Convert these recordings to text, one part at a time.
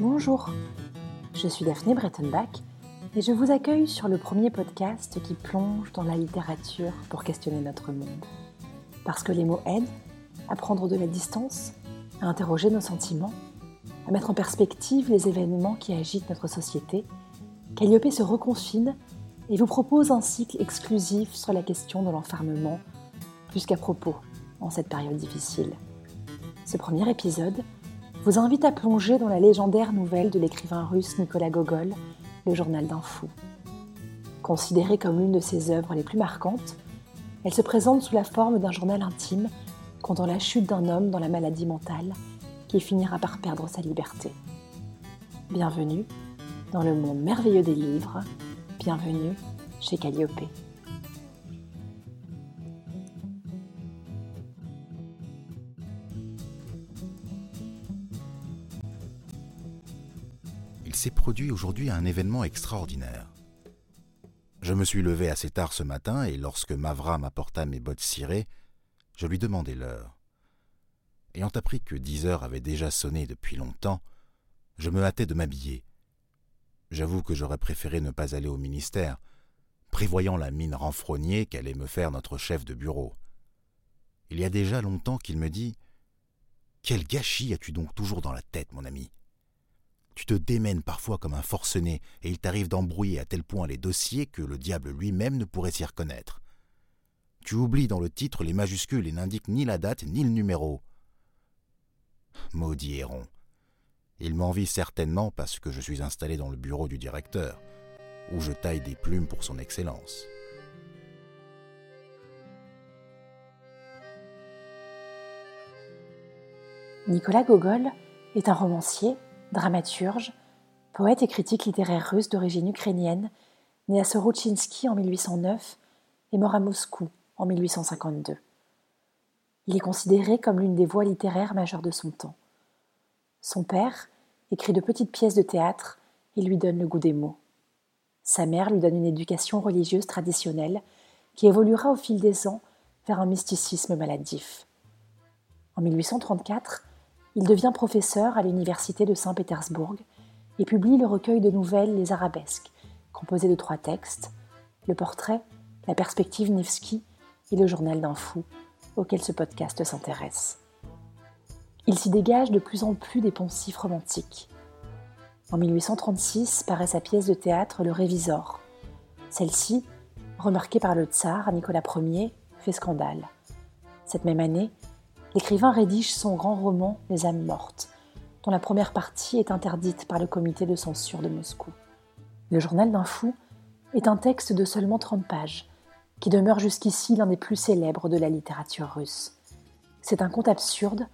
Bonjour, je suis Daphné Brettenbach et je vous accueille sur le premier podcast qui plonge dans la littérature pour questionner notre monde. Parce que les mots aident à prendre de la distance, à interroger nos sentiments, à mettre en perspective les événements qui agitent notre société, Calliope se reconfine et vous propose un cycle exclusif sur la question de l'enfermement, plus qu'à propos en cette période difficile. Ce premier épisode vous invite à plonger dans la légendaire nouvelle de l'écrivain russe Nicolas Gogol, Le journal d'un fou. Considérée comme l'une de ses œuvres les plus marquantes, elle se présente sous la forme d'un journal intime comptant la chute d'un homme dans la maladie mentale qui finira par perdre sa liberté. Bienvenue dans le monde merveilleux des livres, bienvenue chez Calliope. S'est produit aujourd'hui un événement extraordinaire. Je me suis levé assez tard ce matin et lorsque Mavra m'apporta mes bottes cirées, je lui demandai l'heure. Ayant appris que dix heures avaient déjà sonné depuis longtemps, je me hâtai de m'habiller. J'avoue que j'aurais préféré ne pas aller au ministère, prévoyant la mine renfrognée qu'allait me faire notre chef de bureau. Il y a déjà longtemps qu'il me dit Quel gâchis as-tu donc toujours dans la tête, mon ami? Tu te démènes parfois comme un forcené, et il t'arrive d'embrouiller à tel point les dossiers que le diable lui-même ne pourrait s'y reconnaître. Tu oublies dans le titre les majuscules et n'indiques ni la date ni le numéro. Maudit Héron. Il m'envie certainement parce que je suis installé dans le bureau du directeur, où je taille des plumes pour son excellence. Nicolas Gogol est un romancier dramaturge, poète et critique littéraire russe d'origine ukrainienne, né à Sorochinsky en 1809 et mort à Moscou en 1852. Il est considéré comme l'une des voix littéraires majeures de son temps. Son père écrit de petites pièces de théâtre et lui donne le goût des mots. Sa mère lui donne une éducation religieuse traditionnelle qui évoluera au fil des ans vers un mysticisme maladif. En 1834, il devient professeur à l'université de Saint-Pétersbourg et publie le recueil de nouvelles Les Arabesques, composé de trois textes le portrait, la perspective Nevsky et le journal d'un fou, auquel ce podcast s'intéresse. Il s'y dégage de plus en plus des poncifs romantiques. En 1836 paraît sa pièce de théâtre Le Révisor. Celle-ci, remarquée par le tsar Nicolas Ier, fait scandale. Cette même année, l'écrivain rédige son grand roman Les âmes mortes, dont la première partie est interdite par le comité de censure de Moscou. Le journal d'un fou est un texte de seulement 30 pages, qui demeure jusqu'ici l'un des plus célèbres de la littérature russe. C'est un conte absurde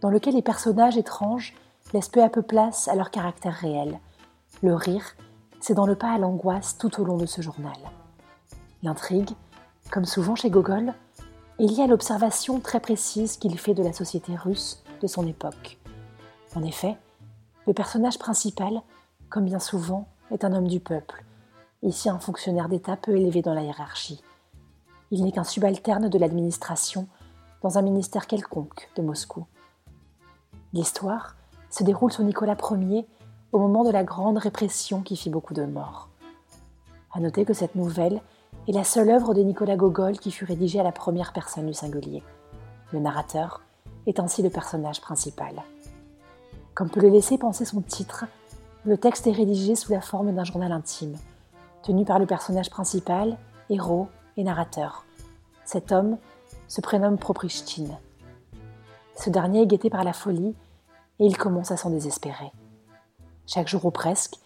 dans lequel les personnages étranges laissent peu à peu place à leur caractère réel. Le rire, c'est dans le pas à l'angoisse tout au long de ce journal. L'intrigue, comme souvent chez Gogol, il y a l'observation très précise qu'il fait de la société russe de son époque. En effet, le personnage principal, comme bien souvent, est un homme du peuple, ici un fonctionnaire d'État peu élevé dans la hiérarchie. Il n'est qu'un subalterne de l'administration dans un ministère quelconque de Moscou. L'histoire se déroule sous Nicolas Ier au moment de la grande répression qui fit beaucoup de morts. À noter que cette nouvelle est la seule œuvre de Nicolas Gogol qui fut rédigée à la première personne du singulier. Le narrateur est ainsi le personnage principal. Comme peut le laisser penser son titre, le texte est rédigé sous la forme d'un journal intime, tenu par le personnage principal, héros et narrateur. Cet homme se prénomme Proprichtine. Ce dernier est guetté par la folie et il commence à s'en désespérer. Chaque jour ou presque,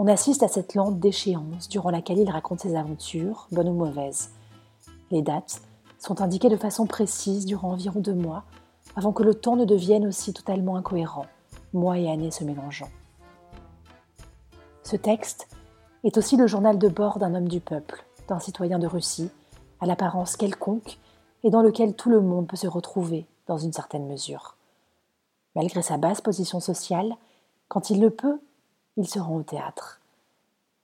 on assiste à cette lente déchéance durant laquelle il raconte ses aventures, bonnes ou mauvaises. Les dates sont indiquées de façon précise durant environ deux mois, avant que le temps ne devienne aussi totalement incohérent, mois et années se mélangeant. Ce texte est aussi le journal de bord d'un homme du peuple, d'un citoyen de Russie, à l'apparence quelconque et dans lequel tout le monde peut se retrouver dans une certaine mesure. Malgré sa basse position sociale, quand il le peut, il se rend au théâtre.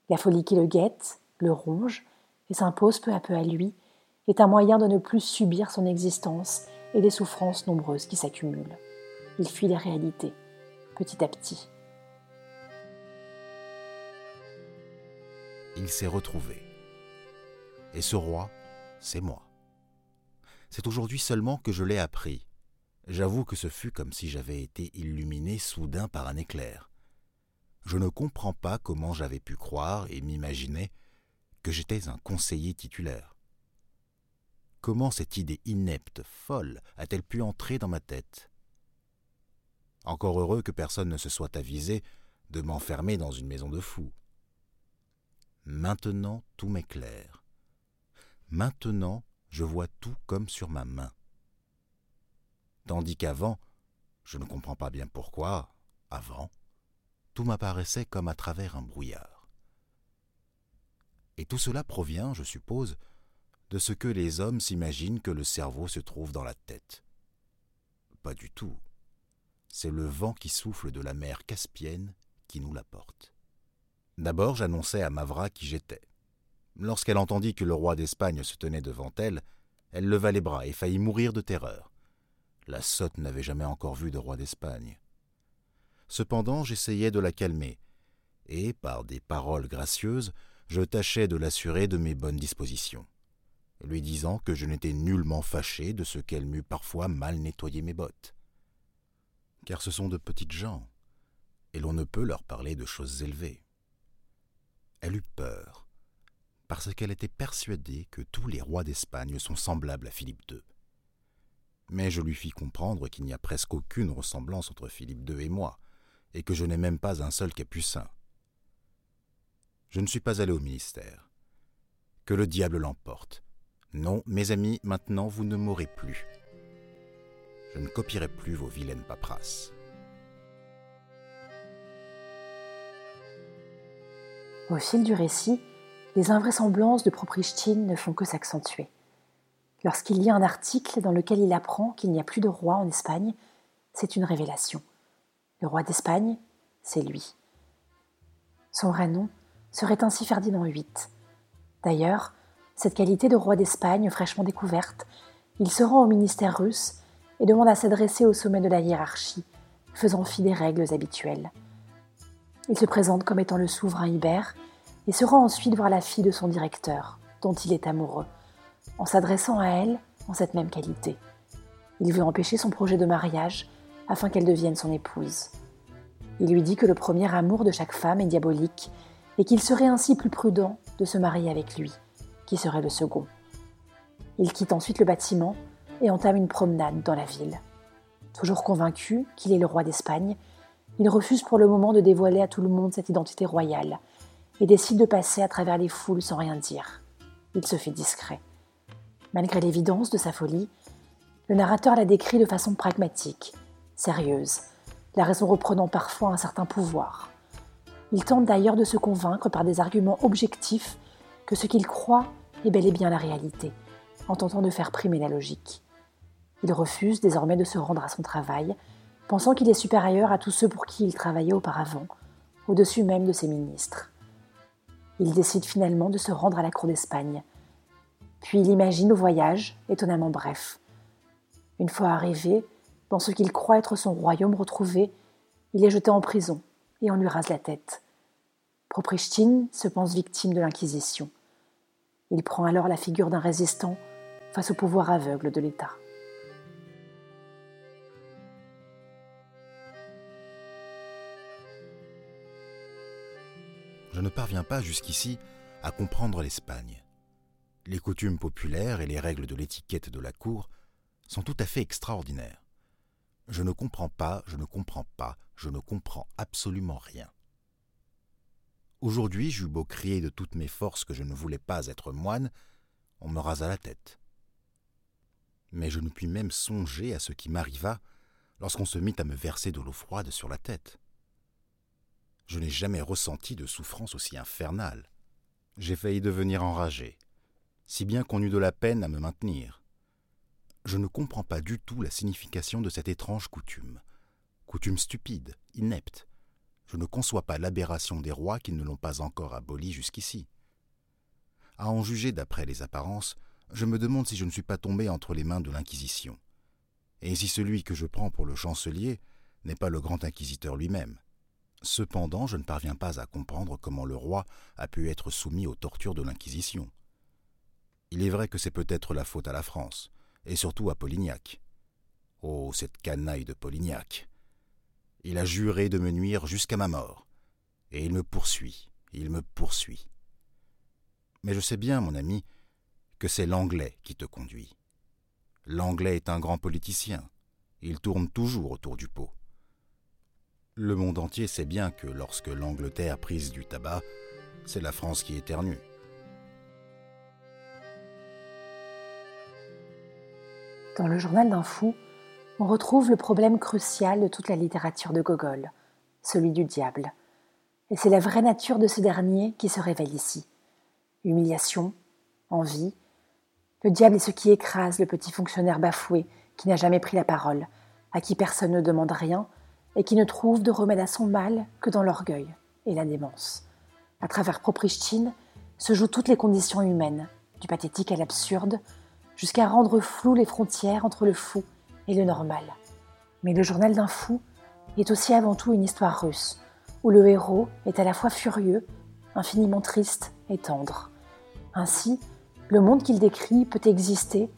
La folie qui le guette, le ronge, et s'impose peu à peu à lui, est un moyen de ne plus subir son existence et les souffrances nombreuses qui s'accumulent. Il fuit la réalité, petit à petit. Il s'est retrouvé. Et ce roi, c'est moi. C'est aujourd'hui seulement que je l'ai appris. J'avoue que ce fut comme si j'avais été illuminé soudain par un éclair. Je ne comprends pas comment j'avais pu croire et m'imaginer que j'étais un conseiller titulaire. Comment cette idée inepte, folle, a-t-elle pu entrer dans ma tête? Encore heureux que personne ne se soit avisé de m'enfermer dans une maison de fous. Maintenant tout m'éclaire. Maintenant je vois tout comme sur ma main. Tandis qu'avant, je ne comprends pas bien pourquoi, avant, tout m'apparaissait comme à travers un brouillard. Et tout cela provient, je suppose, de ce que les hommes s'imaginent que le cerveau se trouve dans la tête. Pas du tout. C'est le vent qui souffle de la mer Caspienne qui nous l'apporte. D'abord, j'annonçai à Mavra qui j'étais. Lorsqu'elle entendit que le roi d'Espagne se tenait devant elle, elle leva les bras et faillit mourir de terreur. La sotte n'avait jamais encore vu de roi d'Espagne. Cependant, j'essayai de la calmer, et, par des paroles gracieuses, je tâchais de l'assurer de mes bonnes dispositions, lui disant que je n'étais nullement fâché de ce qu'elle m'eût parfois mal nettoyé mes bottes. Car ce sont de petites gens, et l'on ne peut leur parler de choses élevées. Elle eut peur, parce qu'elle était persuadée que tous les rois d'Espagne sont semblables à Philippe II. Mais je lui fis comprendre qu'il n'y a presque aucune ressemblance entre Philippe II et moi, et que je n'ai même pas un seul capucin. Je ne suis pas allé au ministère. Que le diable l'emporte. Non, mes amis, maintenant vous ne m'aurez plus. Je ne copierai plus vos vilaines paperasses. Au fil du récit, les invraisemblances de Proprichtine ne font que s'accentuer. Lorsqu'il lit un article dans lequel il apprend qu'il n'y a plus de roi en Espagne, c'est une révélation. Le roi d'Espagne, c'est lui. Son vrai nom serait ainsi Ferdinand VIII. D'ailleurs, cette qualité de roi d'Espagne fraîchement découverte, il se rend au ministère russe et demande à s'adresser au sommet de la hiérarchie, faisant fi des règles habituelles. Il se présente comme étant le souverain Ibère et se rend ensuite voir la fille de son directeur, dont il est amoureux, en s'adressant à elle en cette même qualité. Il veut empêcher son projet de mariage afin qu'elle devienne son épouse. Il lui dit que le premier amour de chaque femme est diabolique et qu'il serait ainsi plus prudent de se marier avec lui, qui serait le second. Il quitte ensuite le bâtiment et entame une promenade dans la ville. Toujours convaincu qu'il est le roi d'Espagne, il refuse pour le moment de dévoiler à tout le monde cette identité royale et décide de passer à travers les foules sans rien dire. Il se fait discret. Malgré l'évidence de sa folie, le narrateur la décrit de façon pragmatique, sérieuse, la raison reprenant parfois un certain pouvoir. Il tente d'ailleurs de se convaincre par des arguments objectifs que ce qu'il croit est bel et bien la réalité, en tentant de faire primer la logique. Il refuse désormais de se rendre à son travail, pensant qu'il est supérieur à tous ceux pour qui il travaillait auparavant, au-dessus même de ses ministres. Il décide finalement de se rendre à la cour d'Espagne. Puis il imagine le voyage, étonnamment bref. Une fois arrivé, dans ce qu'il croit être son royaume retrouvé, il est jeté en prison et on lui rase la tête. Proprichtine se pense victime de l'Inquisition. Il prend alors la figure d'un résistant face au pouvoir aveugle de l'État. je ne parviens pas jusqu'ici à comprendre l'Espagne. Les coutumes populaires et les règles de l'étiquette de la cour sont tout à fait extraordinaires. Je ne comprends pas, je ne comprends pas, je ne comprends absolument rien. Aujourd'hui, j'eus beau crier de toutes mes forces que je ne voulais pas être moine, on me rasa la tête. Mais je ne puis même songer à ce qui m'arriva lorsqu'on se mit à me verser de l'eau froide sur la tête. Je n'ai jamais ressenti de souffrance aussi infernale. J'ai failli devenir enragé, si bien qu'on eut de la peine à me maintenir. Je ne comprends pas du tout la signification de cette étrange coutume. Coutume stupide, inepte. Je ne conçois pas l'aberration des rois qui ne l'ont pas encore abolie jusqu'ici. À en juger d'après les apparences, je me demande si je ne suis pas tombé entre les mains de l'Inquisition, et si celui que je prends pour le chancelier n'est pas le grand inquisiteur lui-même Cependant, je ne parviens pas à comprendre comment le roi a pu être soumis aux tortures de l'Inquisition. Il est vrai que c'est peut-être la faute à la France, et surtout à Polignac. Oh, cette canaille de Polignac. Il a juré de me nuire jusqu'à ma mort, et il me poursuit, il me poursuit. Mais je sais bien, mon ami, que c'est l'anglais qui te conduit. L'anglais est un grand politicien, il tourne toujours autour du pot. Le monde entier sait bien que lorsque l'Angleterre prise du tabac, c'est la France qui éternue. Dans le journal d'un fou, on retrouve le problème crucial de toute la littérature de Gogol, celui du diable. Et c'est la vraie nature de ce dernier qui se révèle ici. Humiliation, envie. Le diable est ce qui écrase le petit fonctionnaire bafoué qui n'a jamais pris la parole, à qui personne ne demande rien et qui ne trouve de remède à son mal que dans l'orgueil et la démence. À travers Proprichtine se jouent toutes les conditions humaines, du pathétique à l'absurde, jusqu'à rendre floues les frontières entre le fou et le normal. Mais le journal d'un fou est aussi avant tout une histoire russe, où le héros est à la fois furieux, infiniment triste et tendre. Ainsi, le monde qu'il décrit peut exister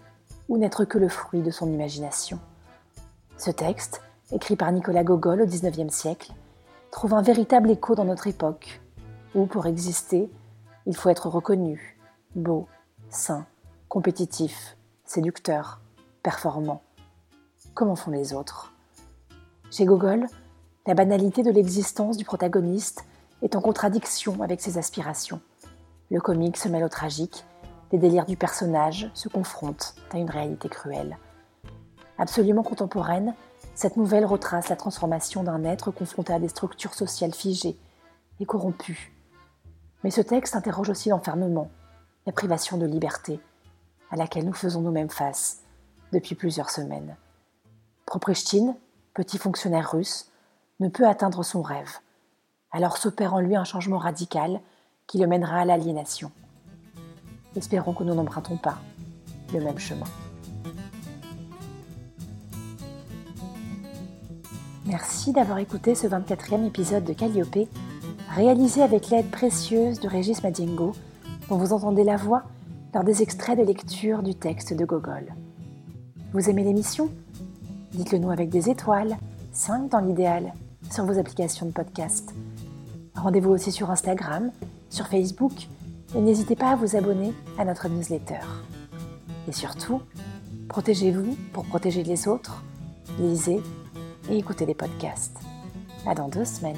ou n'être que le fruit de son imagination. Ce texte, écrit par Nicolas Gogol au XIXe siècle, trouve un véritable écho dans notre époque, où pour exister, il faut être reconnu, beau, sain, compétitif, séducteur, performant. Comment font les autres? Chez Gogol, la banalité de l'existence du protagoniste est en contradiction avec ses aspirations. Le comique se mêle au tragique, les délires du personnage se confrontent à une réalité cruelle. Absolument contemporaine, cette nouvelle retrace la transformation d'un être confronté à des structures sociales figées et corrompues. Mais ce texte interroge aussi l'enfermement, la privation de liberté, à laquelle nous faisons nous-mêmes face depuis plusieurs semaines. Proprichtine, petit fonctionnaire russe, ne peut atteindre son rêve. Alors s'opère en lui un changement radical qui le mènera à l'aliénation. Espérons que nous n'empruntons pas le même chemin. Merci d'avoir écouté ce 24e épisode de Calliope, réalisé avec l'aide précieuse de Régis Madiengo, dont vous entendez la voix lors des extraits de lecture du texte de Gogol. Vous aimez l'émission? Dites-le nous avec des étoiles, 5 dans l'idéal, sur vos applications de podcast. Rendez-vous aussi sur Instagram, sur Facebook, et n'hésitez pas à vous abonner à notre newsletter. Et surtout, protégez-vous pour protéger les autres. Lisez et écoutez les podcasts. À dans deux semaines.